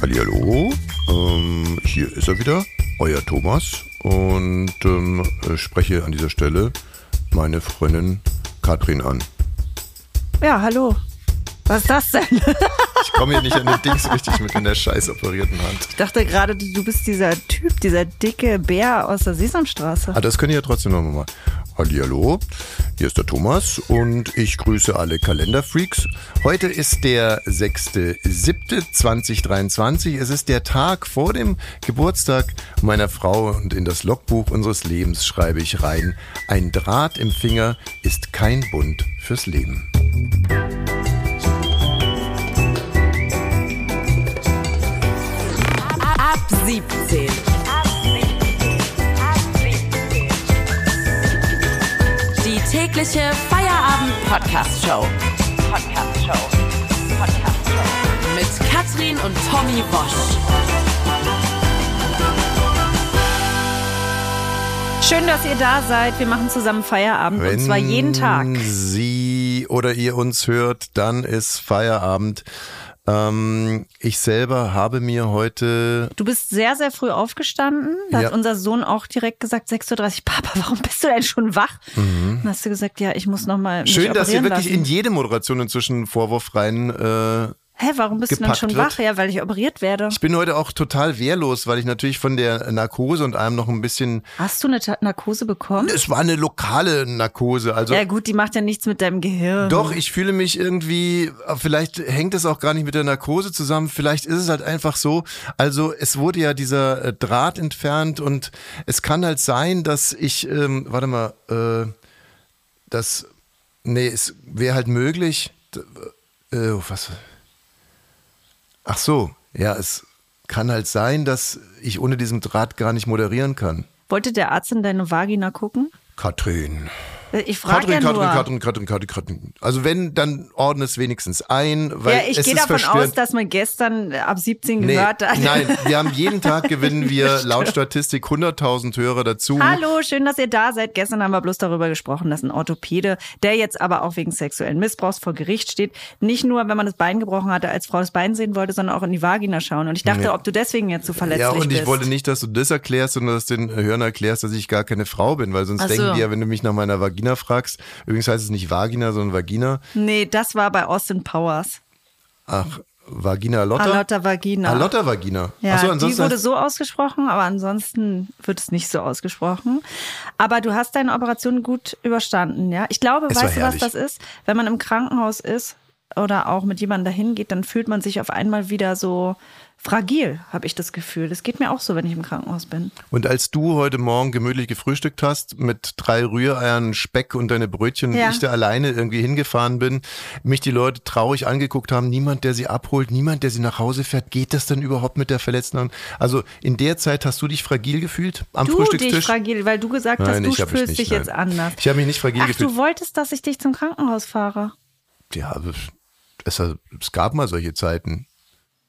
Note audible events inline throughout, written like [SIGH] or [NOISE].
Hallihallo, ähm, hier ist er wieder, euer Thomas und ähm, spreche an dieser Stelle meine Freundin Katrin an. Ja, hallo. Was ist das denn? [LAUGHS] Ich komme hier nicht an den Dings richtig mit in der scheiß operierten Hand. Ich dachte gerade, du bist dieser Typ, dieser dicke Bär aus der Sesamstraße. Ah, das könnt ihr ja trotzdem noch mal. Hallihallo, hier ist der Thomas und ich grüße alle Kalenderfreaks. Heute ist der 6.7.2023. Es ist der Tag vor dem Geburtstag meiner Frau und in das Logbuch unseres Lebens schreibe ich rein, ein Draht im Finger ist kein Bund fürs Leben. Ab 17. tägliche Feierabend-Podcast-Show. Podcast-Show. Podcast-Show. Mit Katrin und Tommy Bosch. Schön, dass ihr da seid. Wir machen zusammen Feierabend und zwar jeden Tag. Wenn Sie oder ihr uns hört, dann ist Feierabend. Ähm, ich selber habe mir heute Du bist sehr, sehr früh aufgestanden. Da Ja. hat unser Sohn auch direkt gesagt, 6.30 Uhr, Papa, warum bist du denn schon wach? Dann hast du gesagt, ja, ich muss noch mal mich Mhm. Schön, dass operieren wirklich lassen. in jede Moderation inzwischen Vorwurf rein. Äh, Hä, warum bist du denn schon wird. wach? Ja, weil ich operiert werde. ich bin heute auch total wehrlos, weil ich natürlich von der Narkose und allem noch ein bisschen. Hast du eine Ta- Narkose bekommen? Es war eine lokale Narkose, also. Ja gut, die macht ja nichts mit deinem Gehirn. Doch, ich fühle mich irgendwie, vielleicht hängt es auch gar nicht mit der Narkose zusammen, vielleicht ist es halt einfach so. Also es wurde ja dieser äh, Draht entfernt und es kann halt sein, dass ich, ähm, warte mal, äh, das, nee, es wäre halt möglich, äh, was, ach so, ja, es kann halt sein, dass ich ohne diesen Draht gar nicht moderieren kann. Wollte der Arzt in deine Vagina gucken? Katrin. Ich frage ja nur. Katrin, Katrin, Katrin, Katrin. Also wenn, dann ordne es wenigstens ein, weil ja, ich gehe davon aus, verstörend. dass man gestern ab 17 Nee, gehört hat. nein, wir haben [LAUGHS] jeden Tag gewinnen wir laut Statistik 100.000 Hörer dazu. Hallo, schön, dass ihr da seid. Gestern haben wir bloß darüber gesprochen, dass ein Orthopäde, der jetzt aber auch wegen sexuellen Missbrauchs vor Gericht steht, nicht nur, wenn man das Bein gebrochen hatte, als Frau das Bein sehen wollte, sondern auch in die Vagina schauen. Und ich dachte, Ja. ob du deswegen jetzt so verletzlich Ja, und ich bist. wollte nicht, dass du das erklärst, sondern dass du den Hörern erklärst, dass ich gar keine Frau bin, weil sonst so. denken die ja, wenn du mich nach meiner Vagina fragst, übrigens heißt es nicht Vagina, sondern Vagina. Nee, das war bei Austin Powers. Ach, Vagina Lotta? Alotta Vagina. Alotta Vagina. Ja, so, die wurde so ausgesprochen, aber ansonsten wird es nicht so ausgesprochen. Aber du hast deine Operation gut überstanden, ja? Ich glaube, Es weißt du, was das ist? Wenn man im Krankenhaus ist oder auch mit jemandem dahin geht, dann fühlt man sich auf einmal wieder so fragil, habe ich das Gefühl. Das geht mir auch so, wenn ich im Krankenhaus bin. Und als du heute Morgen gemütlich gefrühstückt hast mit drei Rühreiern, Speck und deine Brötchen, Ja. ich da alleine irgendwie hingefahren bin, mich die Leute traurig angeguckt haben, niemand, der sie abholt, niemand, der sie nach Hause fährt, geht das denn überhaupt mit der Verletzten an? Also in der Zeit hast du dich fragil gefühlt am Du Frühstückstisch? dich fragil, weil du gesagt Nein, hast, du fühlst nicht, dich nein. jetzt anders. Ich habe mich nicht fragil Ach, gefühlt. du wolltest, dass ich dich zum Krankenhaus fahre. Ja, es, es gab mal solche Zeiten.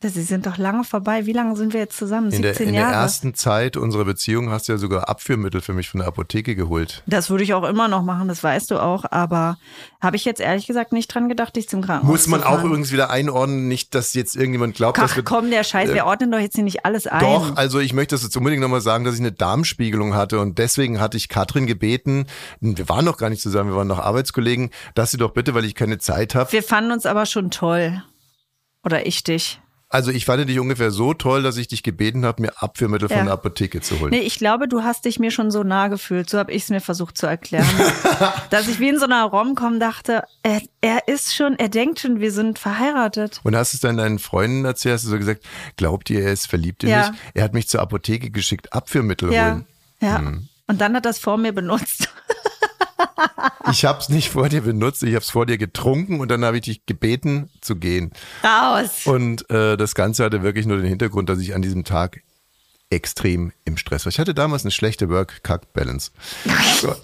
Sie sind doch lange vorbei. Wie lange sind wir jetzt zusammen? In 17 der, in der Jahre. ersten Zeit unserer Beziehung hast du ja sogar Abführmittel für mich von der Apotheke geholt. Das würde ich auch immer noch machen, das weißt du auch. Aber habe ich jetzt ehrlich gesagt nicht dran gedacht, dich zum Krankenhaus Muss man auch übrigens wieder einordnen, nicht, dass jetzt irgendjemand glaubt, dass Ach wir komm, der Scheiß, wir ordnen doch jetzt hier nicht alles ein. Doch, also ich möchte das jetzt unbedingt nochmal sagen, dass ich eine Darmspiegelung hatte und deswegen hatte ich Katrin gebeten, wir waren noch gar nicht zusammen, wir waren noch Arbeitskollegen, dass sie doch bitte, weil ich keine Zeit habe. Wir fanden uns aber schon toll. Oder ich dich. Also ich fand dich ungefähr so toll, dass ich dich gebeten habe, mir Abführmittel Ja. von der Apotheke zu holen. Nee, ich glaube, du hast dich mir schon so nah gefühlt. So habe ich es mir versucht zu erklären. [LAUGHS] dass ich wie in so einer Rom-Com dachte, er, er ist schon, er denkt schon, wir sind verheiratet. Und hast es dann deinen Freunden erzählt, hast du so gesagt, glaubt ihr, er ist verliebt in Ja. mich? Er hat mich zur Apotheke geschickt, Abführmittel Ja. holen. Ja. Hm. Und dann hat er es vor mir benutzt. Ich habe es nicht vor dir benutzt, ich habe es vor dir getrunken und dann habe ich dich gebeten zu gehen. Raus. Und äh, das Ganze hatte wirklich nur den Hintergrund, dass ich an diesem Tag extrem im Stress war. Ich hatte damals eine schlechte Work-Cuck-Balance. [LAUGHS] So.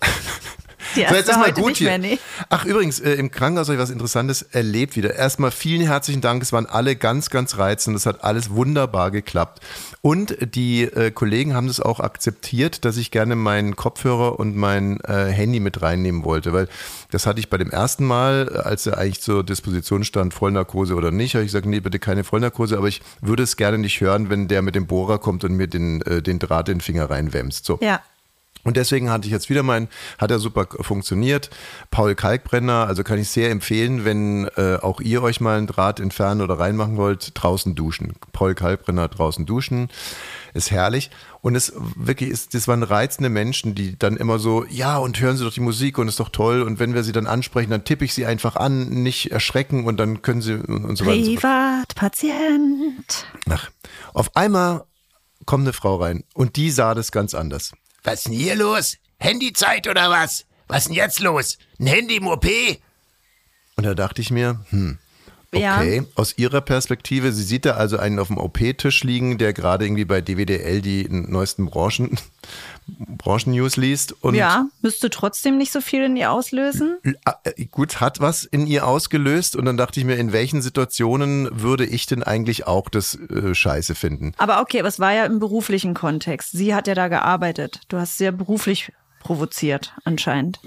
Die so, jetzt erste ist mal heute gut nicht hier. mehr, nee. Ach, übrigens, äh, im Krankenhaus habe ich was Interessantes erlebt wieder. Erstmal vielen herzlichen Dank. Es waren alle ganz, ganz reizend. Es hat alles wunderbar geklappt. Und die äh, Kollegen haben es auch akzeptiert, dass ich gerne meinen Kopfhörer und mein äh, Handy mit reinnehmen wollte, weil das hatte ich bei dem ersten Mal, äh, als er eigentlich zur Disposition stand, Vollnarkose oder nicht, habe ich gesagt, nee, bitte keine Vollnarkose, aber ich würde es gerne nicht hören, wenn der mit dem Bohrer kommt und mir den, äh, den Draht in den Finger reinwämst. So. Ja. Und deswegen hatte ich jetzt wieder meinen, hat er super funktioniert. Paul Kalkbrenner, also kann ich sehr empfehlen, wenn äh, auch ihr euch mal einen Draht entfernen oder reinmachen wollt, draußen duschen. Paul Kalkbrenner draußen duschen, ist herrlich. Und es wirklich ist, das waren reizende Menschen, die dann immer so, ja, und hören Sie doch die Musik und ist doch toll. Und wenn wir sie dann ansprechen, dann tippe ich sie einfach an, nicht erschrecken und dann können sie und, so weiter. Privatpatient. Ach, auf einmal kommt eine Frau rein und die sah das ganz anders. Was denn hier los? Handyzeit oder was? Was denn jetzt los? Ein Handy im OP? Und da dachte ich mir, hm, Ja. okay, aus ihrer Perspektive, sie sieht da also einen auf dem OP-Tisch liegen, der gerade irgendwie bei DWDL die neuesten Branchen, Branchen-News liest und Ja, müsste trotzdem nicht so viel in ihr auslösen. äh, gut, hat was in ihr ausgelöst und dann dachte ich mir, in welchen Situationen würde ich denn eigentlich auch das äh, Scheiße finden? Aber okay, aber es war ja im beruflichen Kontext. Sie hat ja da gearbeitet. Du hast sie ja beruflich provoziert, anscheinend.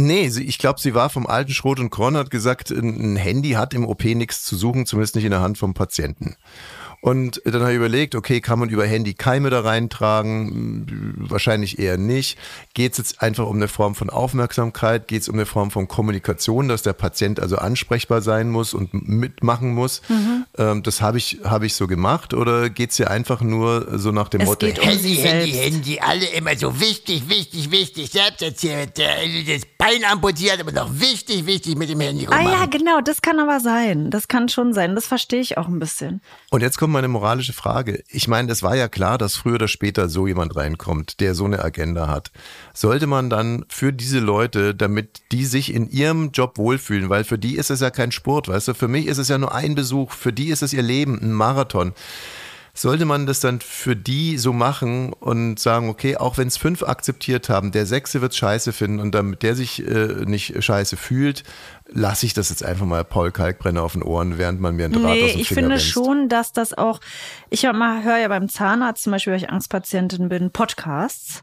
Nee, sie, ich glaube, sie war vom alten Schrot und Korn, hat gesagt, ein Handy hat im OP nichts zu suchen, zumindest nicht in der Hand vom Patienten. Und dann habe ich überlegt, okay, kann man über Handy Keime da reintragen? Wahrscheinlich eher nicht. Geht es jetzt einfach um eine Form von Aufmerksamkeit? Geht es um eine Form von Kommunikation, dass der Patient also ansprechbar sein muss und mitmachen muss? Ähm, das habe ich, habe ich so gemacht. Oder geht es hier einfach nur so nach dem Es Motto, geht um Handy, Handy. Handy, alle immer so wichtig, wichtig, wichtig. Selbst der, das Bein amputiert, aber noch wichtig, wichtig mit dem Handy Ah rummachen. ja, genau, das kann aber sein. Das kann schon sein. Das verstehe ich auch ein bisschen. Und jetzt kommt meine moralische Frage. Ich meine, es war ja klar, dass früher oder später so jemand reinkommt, der so eine Agenda hat. Sollte man dann für diese Leute, damit die sich in ihrem Job wohlfühlen, weil für die ist es ja kein Sport, weißt du, für mich ist es ja nur ein Besuch, für die ist es ihr Leben, ein Marathon. Sollte man das dann für die so machen und sagen, okay, auch wenn es fünf akzeptiert haben, der sechste wird scheiße finden und damit der sich äh, nicht scheiße fühlt, lasse ich das jetzt einfach mal Paul Kalkbrenner auf den Ohren, während man mir einen Draht aus Nee, dem ich Finger finde wälzt. schon, dass das auch, ich höre ja beim Zahnarzt zum Beispiel, weil ich Angstpatientin bin, Podcasts.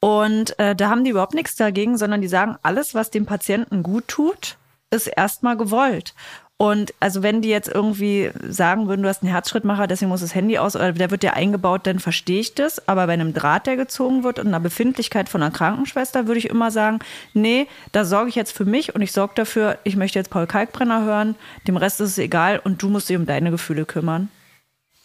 Und äh, da haben die überhaupt nichts dagegen, sondern die sagen, alles, was dem Patienten gut tut, ist erstmal gewollt. Und also wenn die jetzt irgendwie sagen würden, du hast einen Herzschrittmacher, deswegen muss das Handy aus, oder der wird ja eingebaut, dann verstehe ich das. Aber bei einem Draht, der gezogen wird und einer Befindlichkeit von einer Krankenschwester, würde ich immer sagen, nee, da sorge ich jetzt für mich und ich sorge dafür, ich möchte jetzt Paul Kalkbrenner hören, dem Rest ist es egal und du musst dich um deine Gefühle kümmern.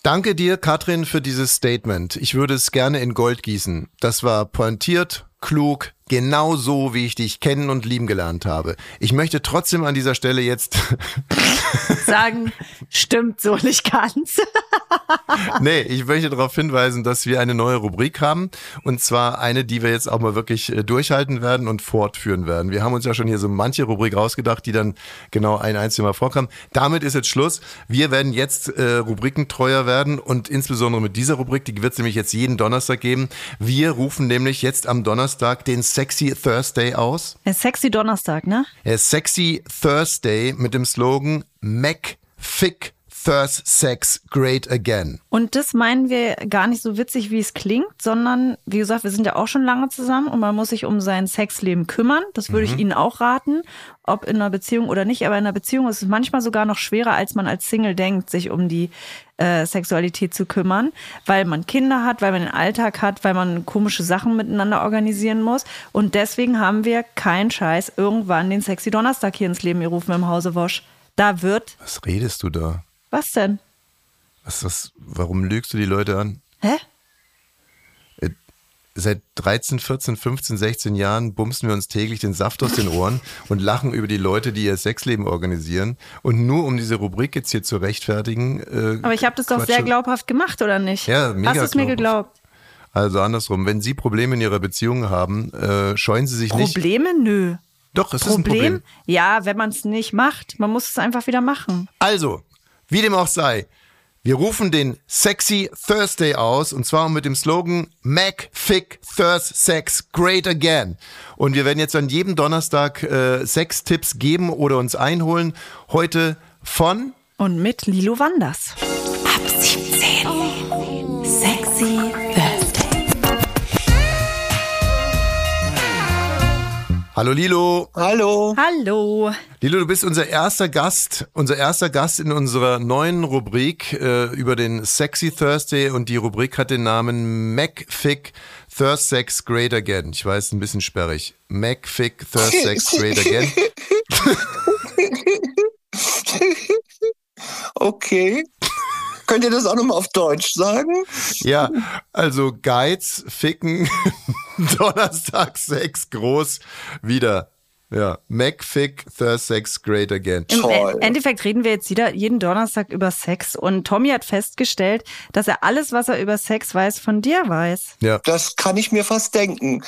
Danke dir, Katrin, für dieses Statement. Ich würde es gerne in Gold gießen. Das war pointiert, klug, genau so, wie ich dich kennen und lieben gelernt habe. Ich möchte trotzdem an dieser Stelle jetzt, [LAUGHS] Sagen, stimmt so nicht ganz. [LAUGHS] nee, ich möchte darauf hinweisen, dass wir eine neue Rubrik haben. Und zwar eine, die wir jetzt auch mal wirklich äh, durchhalten werden und fortführen werden. Wir haben uns ja schon hier so manche Rubrik rausgedacht, die dann genau ein einziges Mal vorkam. Damit ist jetzt Schluss. Wir werden jetzt äh, rubrikentreuer werden und insbesondere mit dieser Rubrik, die wird es nämlich jetzt jeden Donnerstag geben. Wir rufen nämlich jetzt am Donnerstag den Sexy Thursday aus. Sexy Donnerstag, ne? Sexy Thursday mit dem Slogan Mac Fick Thurs Sex Great Again. Und das meinen wir gar nicht so witzig, wie es klingt, sondern wie gesagt, wir sind ja auch schon lange zusammen und man muss sich um sein Sexleben kümmern. Das würde ich Ihnen auch raten, ob in einer Beziehung oder nicht. Aber in einer Beziehung ist es manchmal sogar noch schwerer, als man als Single denkt, sich um die äh, Sexualität zu kümmern, weil man Kinder hat, weil man den Alltag hat, weil man komische Sachen miteinander organisieren muss. Und deswegen haben wir keinen Scheiß irgendwann den Sexy Donnerstag hier ins Leben gerufen im Hause Wosch. Da wird, Was redest du da? Was denn? Was, was, warum lügst du die Leute an? Hä? Seit 13, 14, 15, 16 Jahren bumsen wir uns täglich den Saft aus den Ohren [LAUGHS] und lachen über die Leute, die ihr Sexleben organisieren. Und nur um diese Rubrik jetzt hier zu rechtfertigen. Äh, Aber ich habe das doch sehr Quatsche- glaubhaft gemacht, oder nicht? Ja, mega Hast du es mir geglaubt? Also andersrum, wenn Sie Probleme in Ihrer Beziehung haben, äh, scheuen Sie sich nicht. Probleme? Nö. Doch, es ist ein Problem? Problem. Ja, wenn man es nicht macht. Man muss es einfach wieder machen. Also, wie dem auch sei, Wir rufen den Sexy Thursday aus und zwar mit dem Slogan Mac Fick Thurs Sex Great Again. Und wir werden jetzt an jedem Donnerstag äh, Sex-Tipps geben oder uns einholen. Heute von Und mit Lilo Wanders. Ab 17. Hallo Lilo. Hallo. Hallo. Lilo, du bist unser erster Gast, unser erster Gast in unserer neuen Rubrik äh, über den Sexy Thursday und die Rubrik hat den Namen MacFick Thirst Sex Great Again. Ich weiß, ein bisschen sperrig. MacFick Thirst Sex Great Again. [LAUGHS] Okay. Könnt ihr das auch nochmal auf Deutsch sagen? Ja, also Geiz, Ficken, Donnerstag Sex groß wieder. Ja, MacFick Thirst Sex Great Again. Im Toll. Endeffekt reden wir jetzt wieder jeden Donnerstag über Sex und Tommy hat festgestellt, dass er alles, was er über Sex weiß, von dir weiß. Ja. Das kann ich mir fast denken.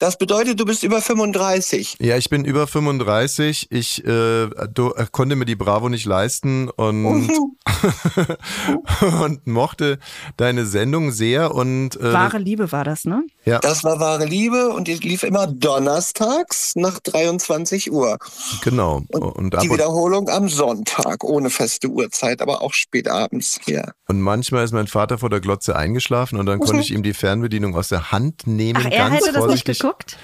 Das bedeutet, du bist über 35. Ja, ich bin über 35. Ich äh, du, äh, konnte mir die Bravo nicht leisten und, [LAUGHS] und mochte deine Sendung sehr und äh, Wahre Liebe war das, ne? ja, Das war wahre Liebe und die lief immer donnerstags nach 23 Uhr. genau. Und, Und die Wiederholung am Sonntag, ohne feste Uhrzeit, aber auch spät abends. Ja. und manchmal ist mein Vater vor der Glotze eingeschlafen und dann konnte ich ihm die Fernbedienung aus der Hand nehmen. Ach, er ganz hätte das nicht vorsichtig. geguckt?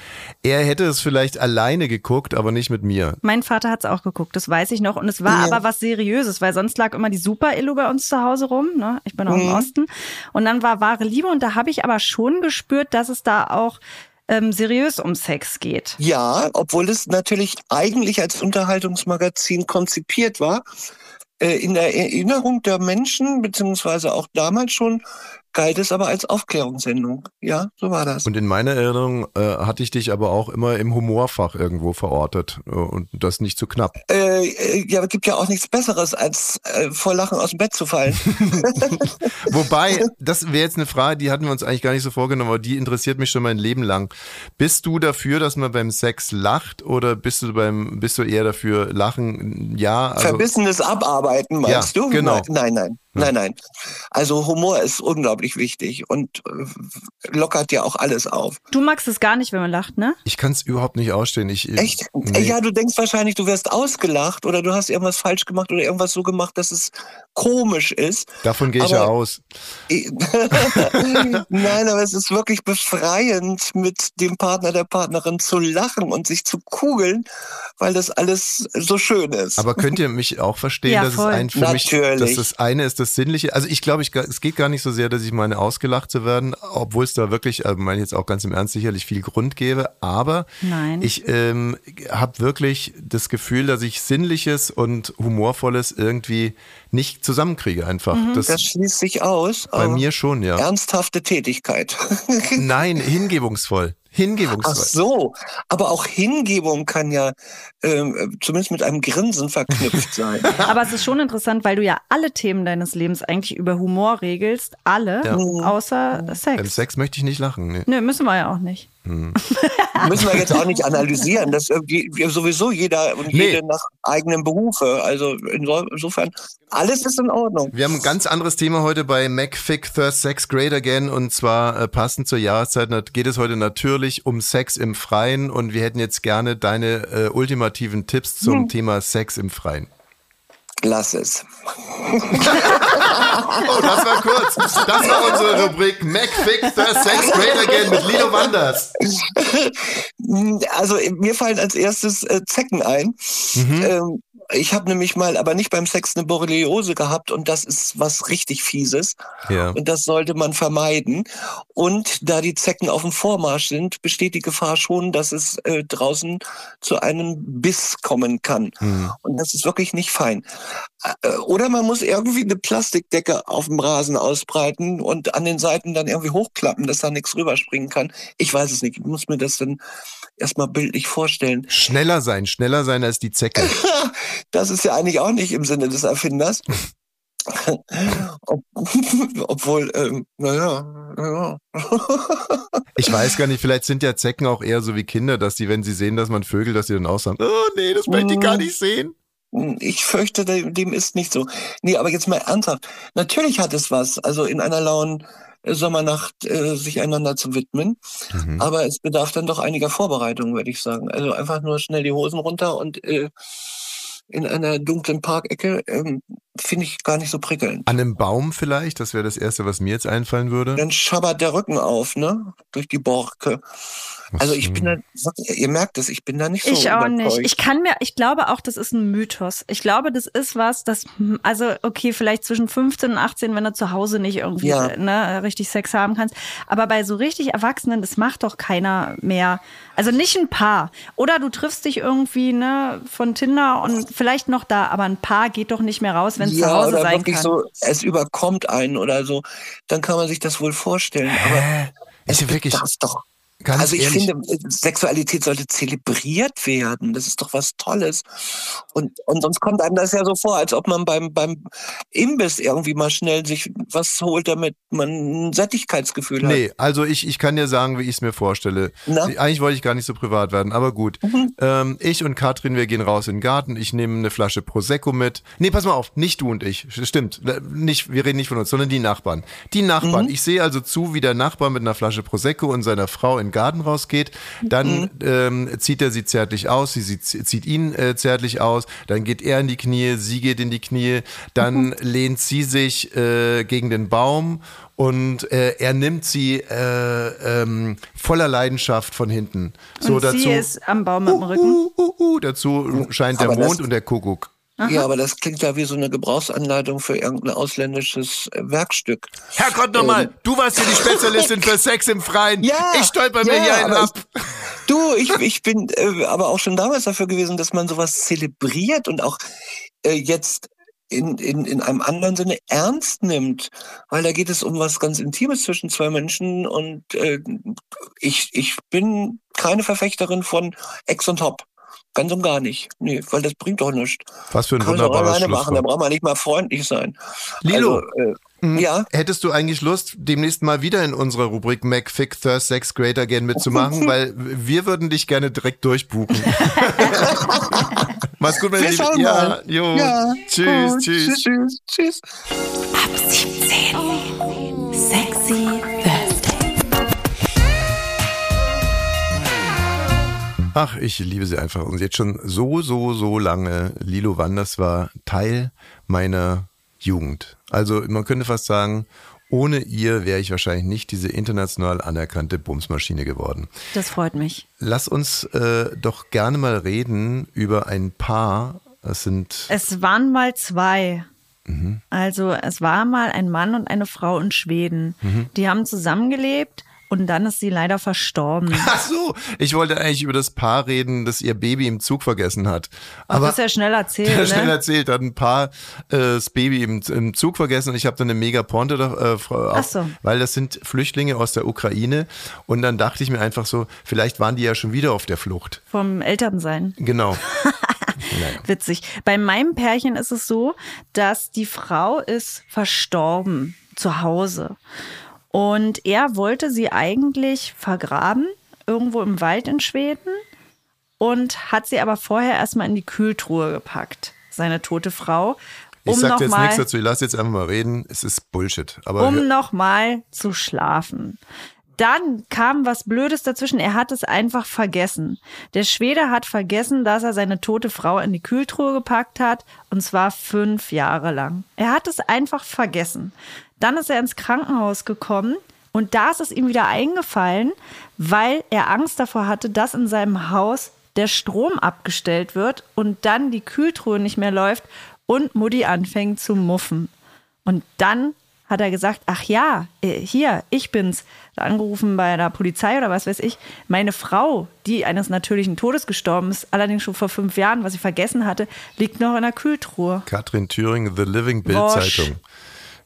Er hätte es vielleicht alleine geguckt, aber nicht mit mir. Mein Vater hat es auch geguckt, das weiß ich noch. Und es war Ja. aber was Seriöses, weil sonst lag immer die Super-Illu bei uns zu Hause rum. Ne? Ich bin auch im Osten. Und dann war wahre Liebe und da habe ich aber schon gespürt, dass es da auch ähm, seriös um Sex geht. Ja, obwohl es natürlich eigentlich als Unterhaltungsmagazin konzipiert war. Äh, In der Erinnerung der Menschen, beziehungsweise auch damals schon, galt es aber als Aufklärungssendung. Ja, so war das. Und in meiner Erinnerung äh, hatte ich dich aber auch immer im Humorfach irgendwo verortet äh, und das nicht zu knapp. Äh, äh, ja, es gibt ja auch nichts Besseres, als äh, vor Lachen aus dem Bett zu fallen. [LAUGHS] [LAUGHS] Wobei, das wäre jetzt eine Frage, die hatten wir uns eigentlich gar nicht so vorgenommen, aber die interessiert mich schon mein Leben lang. Bist du dafür, dass man beim Sex lacht oder bist du beim, bist du eher dafür lachen? Ja, also Verbissenes Abarbeiten, meinst Ja, du? genau. Nein, nein, nein, nein. Also Humor ist unglaublich wichtig und äh, lockert ja auch alles auf. Du magst es gar nicht, wenn man lacht, ne? ich kann es überhaupt nicht ausstehen. Ich, Echt? Nee. Ja, du denkst wahrscheinlich, du wirst ausgelacht oder du hast irgendwas falsch gemacht oder irgendwas so gemacht, dass es komisch ist. Davon gehe ich ja Aber- aus. [LAUGHS] Nein, aber es ist wirklich befreiend, mit dem Partner, der Partnerin zu lachen und sich zu kugeln, weil das alles so schön ist. Aber könnt ihr mich auch verstehen, Ja, dass voll. es ein für mich, Natürlich. dass das eine ist das Sinnliche. Also ich glaube, ich, es geht gar nicht so sehr, dass ich meine ausgelacht zu werden, obwohl es da wirklich, also meine ich jetzt auch ganz im Ernst, sicherlich viel Grund gäbe. Aber Nein. ich ähm, habe wirklich das Gefühl, dass ich Sinnliches und Humorvolles irgendwie nicht zusammenkriege einfach. Das, das schließt sich aus. bei aber mir schon, ja. Ernsthafte Tätigkeit. [LAUGHS] Nein, hingebungsvoll. Hingebungsvoll. Ach so, aber auch Hingebung kann ja ähm, zumindest mit einem Grinsen verknüpft sein. [LAUGHS] Aber es ist schon interessant, weil du ja alle Themen deines Lebens eigentlich über Humor regelst. Alle, Ja. außer Beim Sex. Sex möchte ich nicht lachen. Nee. Nö, müssen wir ja auch nicht. Müssen wir jetzt auch nicht analysieren. Das irgendwie sowieso jeder und Nee. jede nach eigenem Berufe. Also inso- insofern, alles ist in Ordnung. Wir haben ein ganz anderes Thema heute bei MacFick Thirst Sex Great Again und zwar äh, passend zur Jahreszeit geht es heute natürlich um Sex im Freien und wir hätten jetzt gerne deine äh, ultimativen Tipps zum Thema Sex im Freien. Lass es. Oh, das war kurz. Das war unsere Rubrik MacFick Thirst Sex Great Again mit Lino Wanders. Also mir fallen als erstes äh, Zecken ein. Ähm, ich habe nämlich mal, aber nicht beim Sex eine Borreliose gehabt und das ist was richtig Fieses. Ja. Und das sollte man vermeiden. Und da die Zecken auf dem Vormarsch sind, besteht die Gefahr schon, dass es äh, draußen zu einem Biss kommen kann. Und das ist wirklich nicht fein. Äh, Oder man muss irgendwie eine Plastikdecke auf dem Rasen ausbreiten und an den Seiten dann irgendwie hochklappen, dass da nichts rüberspringen kann. Ich weiß es nicht. Ich muss mir das dann erstmal bildlich vorstellen. Schneller sein, schneller sein als die Zecke. [LAUGHS] Das ist ja eigentlich auch nicht im Sinne des Erfinders. [LAUGHS] Ob, [LAUGHS] obwohl, ähm, naja, naja. Ich weiß gar nicht, vielleicht sind ja Zecken auch eher so wie Kinder, dass die, wenn sie sehen, dass man Vögel, dass sie dann auch sagen, oh nee, das möchte ich gar nicht sehen. Ich fürchte, dem dem ist nicht so. Nee, aber jetzt mal ernsthaft. Natürlich hat es was, also in einer lauen äh, Sommernacht äh, sich einander zu widmen. Mhm. Aber es bedarf dann doch einiger Vorbereitung, würde ich sagen. Also einfach nur schnell die Hosen runter und äh, in einer dunklen Parkecke ähm, finde ich gar nicht so prickelnd. An einem Baum vielleicht, das wäre das Erste, was mir jetzt einfallen würde. Dann schabbert der Rücken auf, ne? Durch die Borke. Also ich bin da, ihr merkt es, ich bin da nicht so Ich auch nicht. Ich kann mir, ich glaube auch, das ist ein Mythos. Ich glaube, das ist was, das, also okay, vielleicht zwischen 15 und 18, wenn du zu Hause nicht irgendwie Ja. ne, richtig Sex haben kannst. Aber bei so richtig Erwachsenen, das macht doch keiner mehr. Also nicht ein Paar. Oder du triffst dich irgendwie ne, von Tinder und vielleicht noch da, aber ein Paar geht doch nicht mehr raus, wenn es zu ja, Hause oder sein wirklich kann. so, es überkommt einen oder so, dann kann man sich das wohl vorstellen. Aber Ist ja wirklich bedarf doch. Ganz also ich ehrlich, finde, Sexualität sollte zelebriert werden. Das ist doch was Tolles. Und, und sonst kommt einem das ja so vor, als ob man beim, beim Imbiss irgendwie mal schnell sich was holt, damit man ein Sättigkeitsgefühl hat. Nee, also ich, ich kann dir sagen, wie ich es mir vorstelle. Na? Mhm. Eigentlich wollte ich gar nicht so privat werden, aber gut. Ähm, ich und Katrin, wir gehen raus in den Garten. Ich nehme eine Flasche Prosecco mit. Nee, pass mal auf, nicht du und ich. Stimmt. Nicht, wir reden nicht von uns, sondern die Nachbarn. Die Nachbarn. Mhm. Ich sehe also zu, wie der Nachbar mit einer Flasche Prosecco und seiner Frau in den Garten rausgeht. Dann Mhm. ähm, zieht er sie zärtlich aus, sie sieht, zieht ihn äh, zärtlich aus. Dann geht er in die Knie, sie geht in die Knie. Dann Mhm. lehnt sie sich äh, gegen den Baum und äh, er nimmt sie äh, ähm, voller Leidenschaft von hinten. So und dazu. sie ist am Baum mit dem Rücken. Uh, uh, uh, dazu scheint der Aber das- Mond und der Kuckuck. Ja, aber das klingt ja wie so eine Gebrauchsanleitung für irgendein ausländisches äh, Werkstück. Herrgott nochmal, du warst hier die Spezialistin für Sex im Freien. Ja, ich stolper mir ja, hier einen ab. Du, ich, ich bin äh, aber auch schon damals dafür gewesen, dass man sowas zelebriert und auch äh, jetzt in, in, in einem anderen Sinne ernst nimmt. Weil da geht es um was ganz Intimes zwischen zwei Menschen und äh, ich, ich bin keine Verfechterin von Ex und Hop. Ganz und gar nicht. Nee, weil das bringt doch nichts. Was für ein Kann man doch wunderbares alleine machen, da braucht man nicht mal freundlich sein. Lilo, Also, äh, ja. hättest du eigentlich Lust, demnächst mal wieder in unserer Rubrik Mac Fick Thirst Sex Great Again mitzumachen? [LAUGHS] Weil wir würden dich gerne direkt durchbuchen. [LAUGHS] Mach's gut, meine Wir Liebe. schauen Ja, jo. Ja, Tschüss, gut. tschüss. Tschüss, tschüss, tschüss. Ab 17. Sexy Ach, ich liebe sie einfach. Und jetzt schon so, so, so lange. Lilo Wanders war Teil meiner Jugend. Also man könnte fast sagen, ohne ihr wäre ich wahrscheinlich nicht diese international anerkannte Bumsmaschine geworden. Das freut mich. Lass uns äh, doch gerne mal reden über ein Paar. Es sind Es waren mal zwei. Mhm. Also es war mal ein Mann und eine Frau in Schweden. Mhm. Die haben zusammengelebt und dann ist sie leider verstorben. [LAUGHS] Ach so, ich wollte eigentlich über das Paar reden, das ihr Baby im Zug vergessen hat. Aber das ist ja schnell erzählt, [LAUGHS] Ja, ne? schnell erzählt, hat ein Paar äh, das Baby im, im Zug vergessen und ich habe dann eine mega Ponte, äh, Ach so. weil das sind Flüchtlinge aus der Ukraine und dann dachte ich mir einfach so, vielleicht waren die ja schon wieder auf der Flucht. Vom Elternsein. Genau. [LAUGHS] Witzig. Bei meinem Pärchen ist es so, dass die Frau ist verstorben zu Hause. Und er wollte sie eigentlich vergraben, irgendwo im Wald in Schweden. Und hat sie aber vorher erstmal in die Kühltruhe gepackt, seine tote Frau. Ich Um sag dir jetzt nochmal nichts dazu, ich lass jetzt einfach mal reden. Es ist Bullshit. Aber um nochmal zu schlafen. Dann kam was Blödes dazwischen. Er hat es einfach vergessen. Der Schwede hat vergessen, dass er seine tote Frau in die Kühltruhe gepackt hat. Und zwar fünf Jahre lang. Er hat es einfach vergessen. Dann ist er ins Krankenhaus gekommen. Und da ist es ihm wieder eingefallen, weil er Angst davor hatte, dass in seinem Haus der Strom abgestellt wird und dann die Kühltruhe nicht mehr läuft und Mutti anfängt zu muffen. Und dann hat er gesagt, ach ja, äh, hier, ich bin's. Angerufen bei der Polizei oder was weiß ich. Meine Frau, die eines natürlichen Todes gestorben ist, allerdings schon vor fünf Jahren, was ich vergessen hatte, liegt noch in der Kühltruhe. Katrin Thüring, The Living Bild. Zeitung.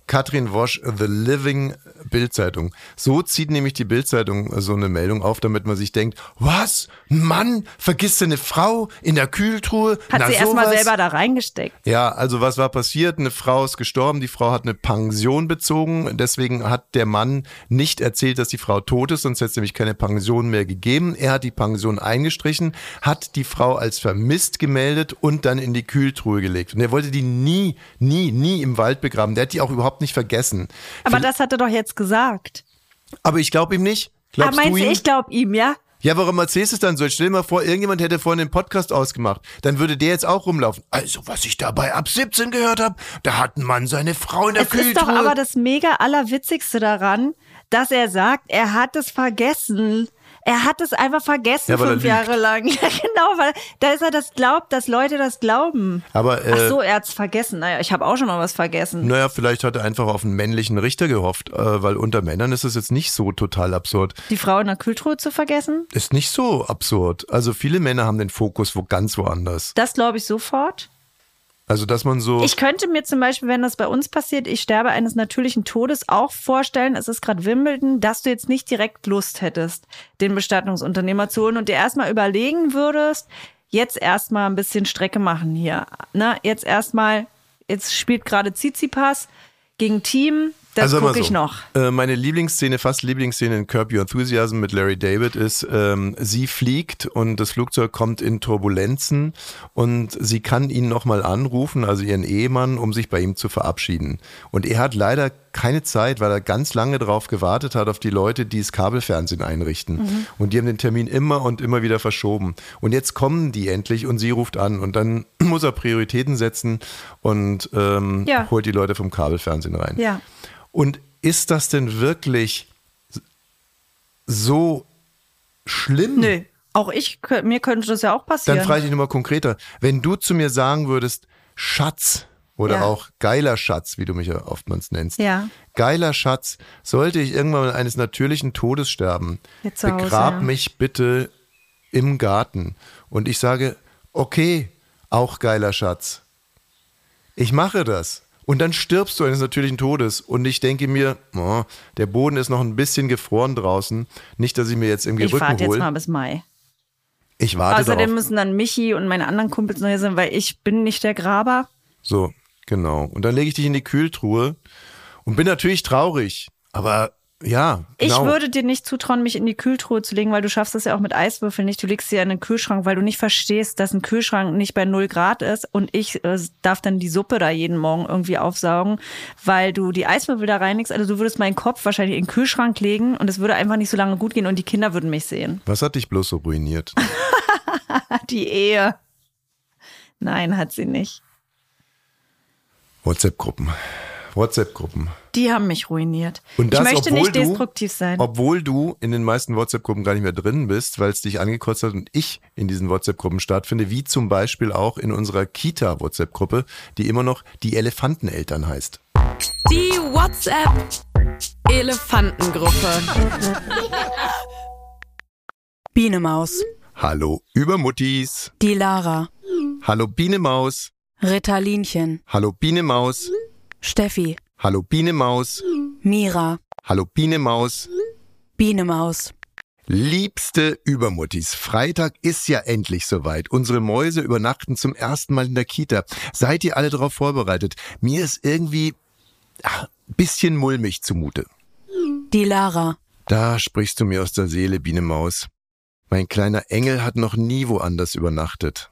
Katrin Wosch, The Living Bildzeitung. So zieht nämlich die Bildzeitung so eine Meldung auf, damit man sich denkt, was? Ein Mann vergisst seine Frau in der Kühltruhe? Hat Na, sie erstmal selber da reingesteckt. Ja, also was war passiert? Eine Frau ist gestorben, die Frau hat eine Pension bezogen, deswegen hat der Mann nicht erzählt, dass die Frau tot ist, sonst hätte es nämlich keine Pension mehr gegeben. Er hat die Pension eingestrichen, hat die Frau als vermisst gemeldet und dann in die Kühltruhe gelegt. Und er wollte die nie, nie, nie im Wald begraben. Der hat die auch überhaupt nicht vergessen. Aber das hat er doch jetzt gesagt. Aber ich glaube ihm nicht. Ah, Glaubst meinst du ihm? ich glaub ihm, ja? Ja, warum erzählst du es dann so? Stell dir mal vor, irgendjemand hätte vorhin den Podcast ausgemacht. Dann würde der jetzt auch rumlaufen. Also, was ich dabei ab 17 gehört habe, da hat ein Mann seine Frau in der Kühltruhe. ist doch aber das mega allerwitzigste daran, dass er sagt, er hat es vergessen. Er hat es einfach vergessen Ja, fünf. Jahre lang. [LAUGHS] Ja, genau, weil da ist er das glaubt, dass Leute das glauben. aber, äh, Ach so, er hat's vergessen. Naja, ich habe auch schon mal was vergessen. naja, vielleicht hat er einfach auf einen männlichen Richter gehofft, äh, weil unter Männern ist es jetzt nicht so total absurd. Die Frau in der Kühltruhe zu vergessen? Ist nicht so absurd. Also viele Männer haben den Fokus wo ganz woanders. Das glaube ich sofort. Also, dass man so. Ich könnte mir zum Beispiel, wenn das bei uns passiert, ich sterbe eines natürlichen Todes, auch vorstellen, es ist gerade Wimbledon, dass du jetzt nicht direkt Lust hättest, den Bestattungsunternehmer zu holen und dir erstmal überlegen würdest, jetzt erstmal ein bisschen Strecke machen hier. Ne? Jetzt erstmal, jetzt spielt gerade Tsitsipas gegen Team, das Also gucke ich so, noch. Äh, meine Lieblingsszene, fast Lieblingsszene in Curb Your Enthusiasm mit Larry David ist, ähm, sie fliegt und das Flugzeug kommt in Turbulenzen und sie kann ihn nochmal anrufen, also ihren Ehemann, um sich bei ihm zu verabschieden. Und er hat leider keine Zeit, weil er ganz lange darauf gewartet hat, auf die Leute, die das Kabelfernsehen einrichten. Und die haben den Termin immer und immer wieder verschoben. Und jetzt kommen die endlich und sie ruft an und dann [CLEARS THROAT] muss er Prioritäten setzen und ähm, Ja. holt die Leute vom Kabelfernsehen rein. Ja. Und ist das denn wirklich so schlimm? Nö, auch ich, mir könnte das ja auch passieren. Dann frage ich dich nochmal konkreter. Wenn du zu mir sagen würdest, Schatz oder Ja. auch geiler Schatz, wie du mich ja oftmals nennst, Ja. geiler Schatz, sollte ich irgendwann eines natürlichen Todes sterben, Hause, begrab ja. mich bitte im Garten. Und ich sage, okay, auch geiler Schatz. Ich mache das. Und dann stirbst du eines natürlichen Todes. Und ich denke mir, oh, der Boden ist noch ein bisschen gefroren draußen. Nicht, dass ich mir jetzt irgendwie ich Rücken warte jetzt mal bis Mai. Ich warte Außerdem darauf. müssen dann Michi und meine anderen Kumpels noch hier sein, weil ich bin nicht der Graber. So, genau. Und dann lege ich dich in die Kühltruhe und bin natürlich traurig. Aber ja, genau. Ich würde dir nicht zutrauen, mich in die Kühltruhe zu legen, weil du schaffst das ja auch mit Eiswürfeln nicht. Du legst sie ja in den Kühlschrank, weil du nicht verstehst, dass ein Kühlschrank nicht bei 0 Grad ist und ich äh, darf dann die Suppe da jeden Morgen irgendwie aufsaugen, weil du die Eiswürfel da reinigst. Also du würdest meinen Kopf wahrscheinlich in den Kühlschrank legen und es würde einfach nicht so lange gut gehen und die Kinder würden mich sehen. Was hat dich bloß so ruiniert? [LAUGHS] Die Ehe. Nein, hat sie nicht. WhatsApp-Gruppen. WhatsApp-Gruppen. Die haben mich ruiniert. Und das, ich möchte nicht du, destruktiv sein. Obwohl du in den meisten WhatsApp-Gruppen gar nicht mehr drin bist, weil es dich angekotzt hat und ich in diesen WhatsApp-Gruppen stattfinde, wie zum Beispiel auch in unserer Kita-WhatsApp-Gruppe, die immer noch die Elefanteneltern heißt. Die WhatsApp Elefantengruppe. Biene Maus, Hallo Übermuttis. die Lara, Hallo Biene Maus. Ritalinchen, Hallo Biene Maus. Steffi, Hallo Biene Maus. Mira, Hallo Biene Maus. Biene Maus, Liebste Übermuttis, Freitag ist ja endlich soweit. Unsere Mäuse übernachten zum ersten Mal in der Kita. Seid ihr alle darauf vorbereitet? Mir ist irgendwie ach, bisschen mulmig zumute. die Lara, Da sprichst du mir aus der Seele, Biene Maus. Mein kleiner Engel hat noch nie woanders übernachtet.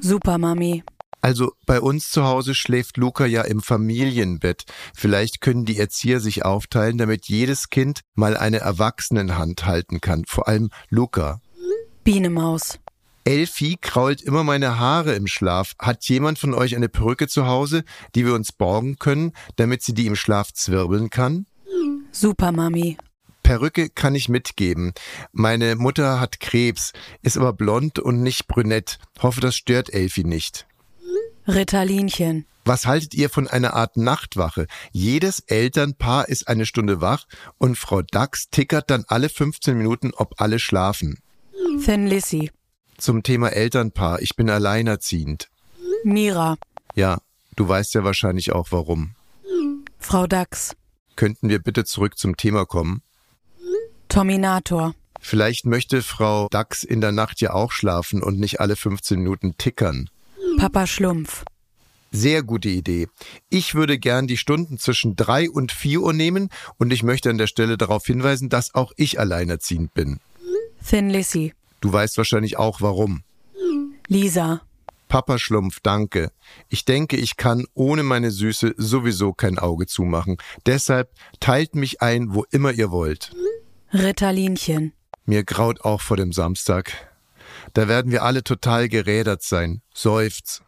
Supermami, Also bei uns zu Hause schläft Luca ja im Familienbett. Vielleicht können die Erzieher sich aufteilen, damit jedes Kind mal eine Erwachsenenhand halten kann. Vor allem Luca. Biene Maus, Elfi krault immer meine Haare im Schlaf. Hat jemand von euch eine Perücke zu Hause, die wir uns borgen können, damit sie die im Schlaf zwirbeln kann? Supermami, Perücke kann ich mitgeben. Meine Mutter hat Krebs, ist aber blond und nicht brünett. Hoffe, das stört Elfi nicht. Ritalinchen, Was haltet ihr von einer Art Nachtwache? Jedes Elternpaar ist eine Stunde wach und Frau Dax tickert dann alle 15 Minuten, ob alle schlafen. Thin Lissy, Zum Thema Elternpaar. Ich bin alleinerziehend. Mira, Ja, du weißt ja wahrscheinlich auch warum. Frau Dachs. Könnten wir bitte zurück zum Thema kommen? Tominator. Vielleicht möchte Frau Dachs in der Nacht ja auch schlafen und nicht alle 15 Minuten tickern. Papa Schlumpf. Sehr gute Idee. Ich würde gern die Stunden zwischen drei und vier Uhr nehmen und ich möchte an der Stelle darauf hinweisen, dass auch ich alleinerziehend bin. Thin Lissy. Du weißt wahrscheinlich auch warum. Lisa. Papa Schlumpf, danke. Ich denke, ich kann ohne meine Süße sowieso kein Auge zumachen. Deshalb teilt mich ein, wo immer ihr wollt. Ritterlinchen. Mir graut auch vor dem Samstag. Da werden wir alle total gerädert sein. Seufz.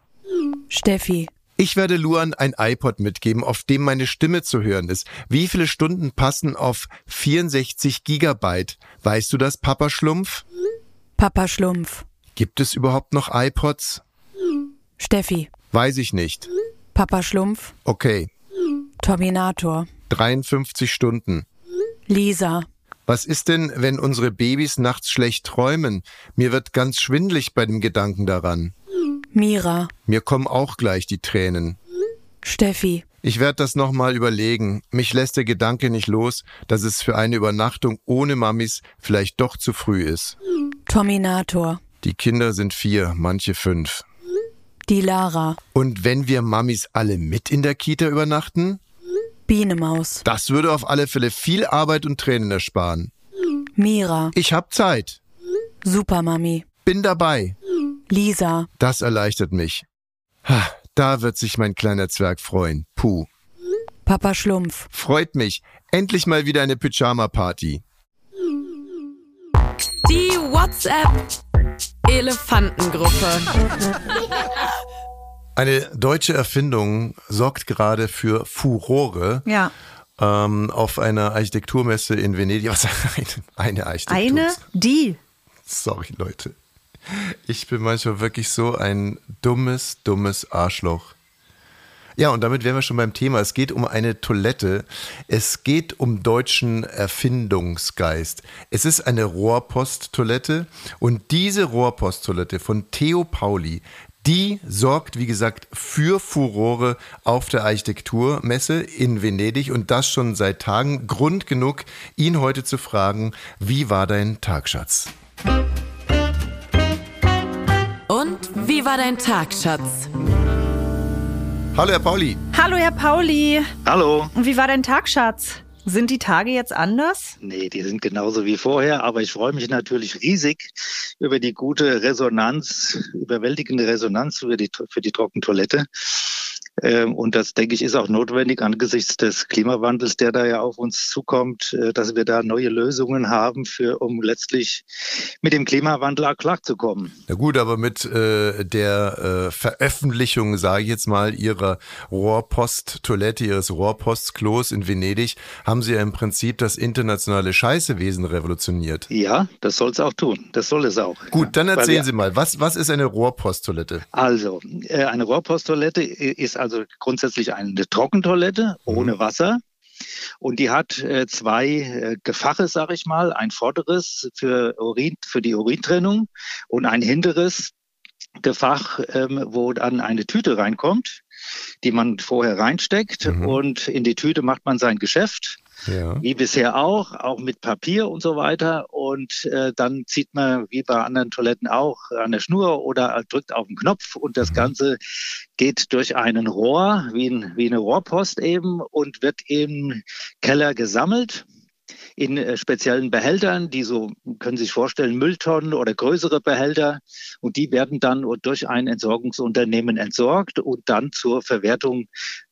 Steffi. Ich werde Luan ein iPod mitgeben, auf dem meine Stimme zu hören ist. Wie viele Stunden passen auf 64 Gigabyte? Weißt du das, Papa Schlumpf? Papa Schlumpf. Gibt es überhaupt noch iPods? Steffi. Weiß ich nicht. Papa Schlumpf. Okay, Tominator. 53 Stunden. Lisa. Was ist denn, wenn unsere Babys nachts schlecht träumen? Mir wird ganz schwindlig bei dem Gedanken daran. Mira. Mir kommen auch gleich die Tränen. Steffi. Ich werde das nochmal überlegen. Mich lässt der Gedanke nicht los, dass es für eine Übernachtung ohne Mamis vielleicht doch zu früh ist. Tominator. Die Kinder sind vier, manche fünf. Die Lara. Und wenn wir Mamis alle mit in der Kita übernachten? Bienemaus. Das würde auf alle Fälle viel Arbeit und Tränen ersparen. Mira. Ich hab Zeit. Supermami. Bin dabei. Lisa. Das erleichtert mich. Ha, Da wird sich mein kleiner Zwerg freuen. Puh. Papa Schlumpf. Freut mich. Endlich mal wieder eine Pyjama-Party. Die WhatsApp Elefantengruppe. [LAUGHS] Eine deutsche Erfindung sorgt gerade für Furore. Ja. Ähm, auf einer Architekturmesse in Venedig. Was [LAUGHS] eine, eine Architektur. Eine, die. Sorry, Leute. Ich bin manchmal wirklich so ein dummes, dummes Arschloch. Ja, und damit wären wir schon beim Thema. Es geht um eine Toilette. Es geht um deutschen Erfindungsgeist. Es ist eine Rohrposttoilette und diese Rohrposttoilette von Theo Pauli, die sorgt, wie gesagt, für Furore auf der Architekturmesse in Venedig und das schon seit Tagen. Grund genug, ihn heute zu fragen, wie war dein Tag, Schatz? Und wie war dein Tag, Schatz? Hallo, Herr Pauli. Hallo, Herr Pauli. Hallo. Und wie war dein Tag, Schatz? Sind die Tage jetzt anders? Nee, die sind genauso wie vorher, aber ich freue mich natürlich riesig über die gute Resonanz, überwältigende Resonanz für die, für die Trockentoilette. Ähm, Und das, denke ich, ist auch notwendig angesichts des Klimawandels, der da ja auf uns zukommt, äh, dass wir da neue Lösungen haben, für, um letztlich mit dem Klimawandel auch klarzukommen. Na gut, aber mit äh, der äh, Veröffentlichung, sage ich jetzt mal, ihrer Rohrposttoilette, ihres Rohrpostklos in Venedig, haben sie ja im Prinzip das internationale Scheißewesen revolutioniert. Ja, das soll es auch tun. Das soll es auch. Gut, dann erzählen wir- Sie mal, was, was ist eine Rohrposttoilette? Also, äh, eine Rohrposttoilette ist also grundsätzlich eine Trockentoilette ohne Wasser. Und die hat äh, zwei äh, Gefache, sag ich mal, ein vorderes für, Urin, für die Urintrennung und ein hinteres Gefach, ähm, wo dann eine Tüte reinkommt, die man vorher reinsteckt. Mhm. Und in die Tüte macht man sein Geschäft Ja. wie bisher auch, auch mit Papier und so weiter. Und äh, dann zieht man wie bei anderen Toiletten auch an der Schnur oder drückt auf den Knopf und das Ganze geht durch einen Rohr, wie, ein, wie eine Rohrpost eben und wird im Keller gesammelt in äh, speziellen Behältern, die so, können Sie sich vorstellen, Mülltonnen oder größere Behälter. Und die werden dann durch ein Entsorgungsunternehmen entsorgt und dann zur Verwertung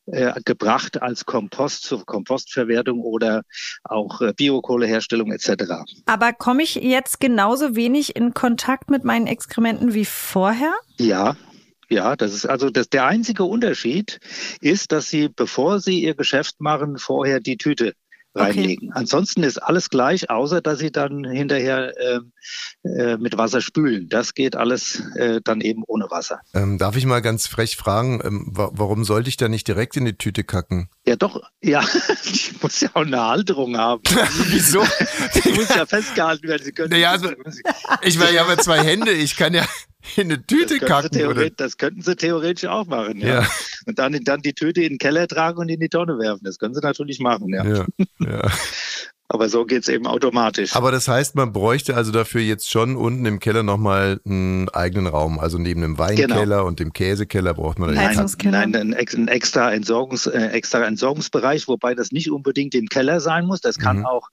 äh, gebracht als Kompost, zur Kompostverwertung oder auch äh, Biokohleherstellung etc. Aber komme ich jetzt genauso wenig in Kontakt mit meinen Exkrementen wie vorher? Ja, ja, das ist also das, der einzige Unterschied ist, dass Sie, bevor Sie Ihr Geschäft machen, vorher die Tüte reinlegen. Ansonsten ist alles gleich, außer dass Sie dann hinterher ähm, äh, mit Wasser spülen. Das geht alles äh, dann eben ohne Wasser. Ähm, darf ich mal ganz frech fragen, ähm, wa warum sollte ich da nicht direkt in die Tüte kacken? Ja, doch, ja, [LAUGHS] die muss ja auch eine Halterung haben. [LAUGHS] Wieso? Die muss ja festgehalten werden. Sie können Naja, also, ich meine, ich habe ja zwei Hände, ich kann ja, in eine Tüte das, kacken. Oder? das könnten sie theoretisch auch machen. Ja. Ja. Und dann, dann die Tüte in den Keller tragen und in die Tonne werfen. Das können sie natürlich machen. Ja. Ja, ja. [LAUGHS] Aber so geht's eben automatisch. Aber das heißt, man bräuchte also dafür jetzt schon unten im Keller nochmal einen eigenen Raum. Also neben dem Weinkeller Genau. und dem Käsekeller braucht man jetzt Heizungskeller. Nein, ein, ex- ein extra, Entsorgungs, äh, extra Entsorgungsbereich, wobei das nicht unbedingt im Keller sein muss. Das kann Mhm. auch,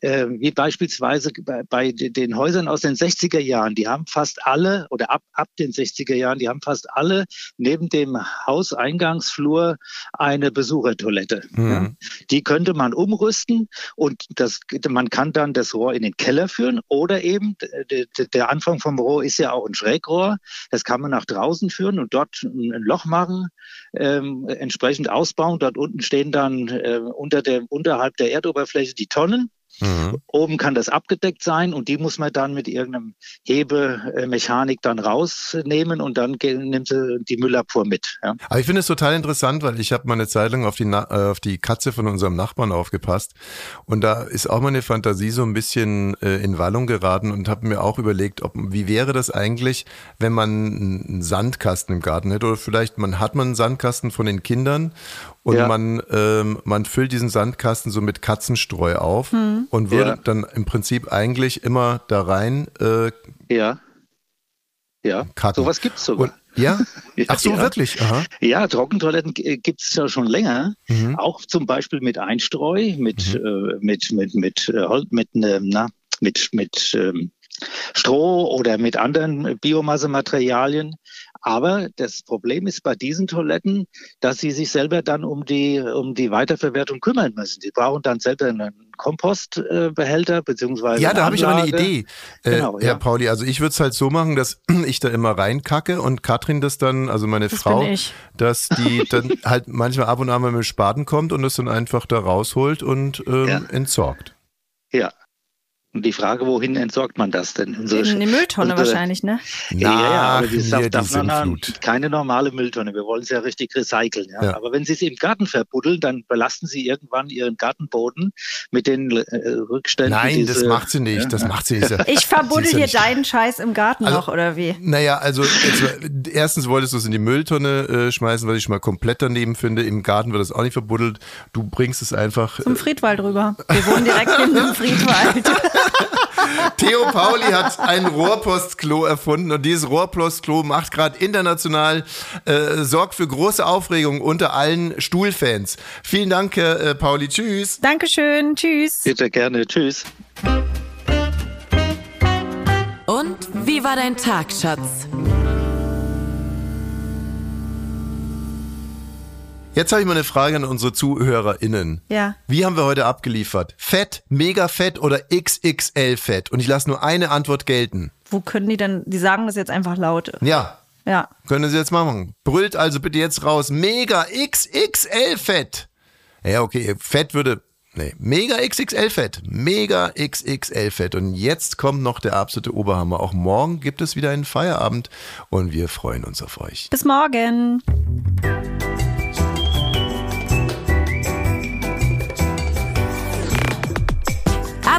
äh, wie beispielsweise bei, bei den Häusern aus den 60er Jahren, die haben fast alle, oder ab, ab den 60er Jahren, die haben fast alle neben dem Hauseingangsflur eine Besuchertoilette. Mhm. Ja. Die könnte man umrüsten und das, man kann dann das Rohr in den Keller führen oder eben der Anfang vom Rohr ist ja auch ein Schrägrohr. Das kann man nach draußen führen und dort ein Loch machen, ähm, entsprechend ausbauen. Dort unten stehen dann äh, unter der, unterhalb der Erdoberfläche die Tonnen. Mhm. Oben kann das abgedeckt sein und die muss man dann mit irgendeinem Hebemechanik dann rausnehmen und dann nimmt sie die Müllabfuhr mit. Ja. Aber ich finde es total interessant, weil ich habe mal eine Zeit lang auf die, Na äh, auf die Katze von unserem Nachbarn aufgepasst und da ist auch meine Fantasie so ein bisschen äh, in Wallung geraten und habe mir auch überlegt, ob wie wäre das eigentlich, wenn man einen Sandkasten im Garten hätte oder vielleicht man hat man einen Sandkasten von den Kindern und Ja. man ähm, man füllt diesen Sandkasten so mit Katzenstreu auf und würde Ja. dann im Prinzip eigentlich immer da rein äh, Ja. Ja, kacken. sowas gibt's sogar. Und, [LAUGHS] ja? Ach so, Ja. wirklich? Aha. Ja, Trockentoiletten gibt es ja schon länger. Mhm. Auch zum Beispiel mit Einstreu, mit, äh, mit, mit, mit, äh, mit, ähm, na, mit, mit ähm, Stroh oder mit anderen Biomassematerialien. Aber das Problem ist bei diesen Toiletten, dass sie sich selber dann um die, um die Weiterverwertung kümmern müssen. Sie brauchen dann selber einen Kompostbehälter beziehungsweise Ja, da habe ich aber eine. Idee, äh, Genau, Herr ja. Pauli. Also ich würde es halt so machen, dass [CLEARS THROAT] ich da immer reinkacke und Katrin das dann, also meine Das Frau, dass die [LAUGHS] dann halt manchmal ab und an mal mit dem Spaten kommt und das dann einfach da rausholt und ähm, Ja. entsorgt. Ja. Und die Frage, wohin entsorgt man das denn? Unsere- In die Mülltonne unsere- wahrscheinlich, ne? Ja, ja, aber die, hier darf, man keine normale Mülltonne. Wir wollen es ja richtig recyceln. Ja? Ja. Aber wenn Sie es im Garten verbuddeln, dann belasten Sie irgendwann Ihren Gartenboden mit den äh, Rückständen. Nein, das diese- macht sie nicht. Ja. Das macht sie nicht. Ich verbuddel Sie nicht- deinen Scheiß im Garten Also- noch, oder wie? Naja, also jetzt, erstens wolltest du es in die Mülltonne äh, schmeißen, was ich schon mal komplett daneben finde. Im Garten wird das auch nicht verbuddelt. Du bringst es einfach. Zum Friedwald rüber. Wir wohnen direkt neben dem [LAUGHS] Friedwald. Theo Pauli hat ein Rohrpostklo erfunden und dieses Rohrpostklo macht gerade international, äh, sorgt für große Aufregung unter allen Stuhlfans. Vielen Dank, äh, Pauli. Tschüss. Dankeschön. Tschüss. Bitte gerne. Tschüss. Und wie war dein Tag, Schatz? Jetzt habe ich mal eine Frage an unsere ZuhörerInnen. Ja. Wie haben wir heute abgeliefert? Fett, mega fett oder XXL fett? Und ich lasse nur eine Antwort gelten. Wo können die denn, die sagen das jetzt einfach laut. Ja, Ja. können Sie jetzt machen. Brüllt also bitte jetzt raus. Mega XXL fett. Ja, okay, fett würde. Nee, mega XXL fett. Mega XXL fett. Und jetzt kommt noch der absolute Oberhammer. Auch morgen gibt es wieder einen Feierabend und wir freuen uns auf euch. Bis morgen.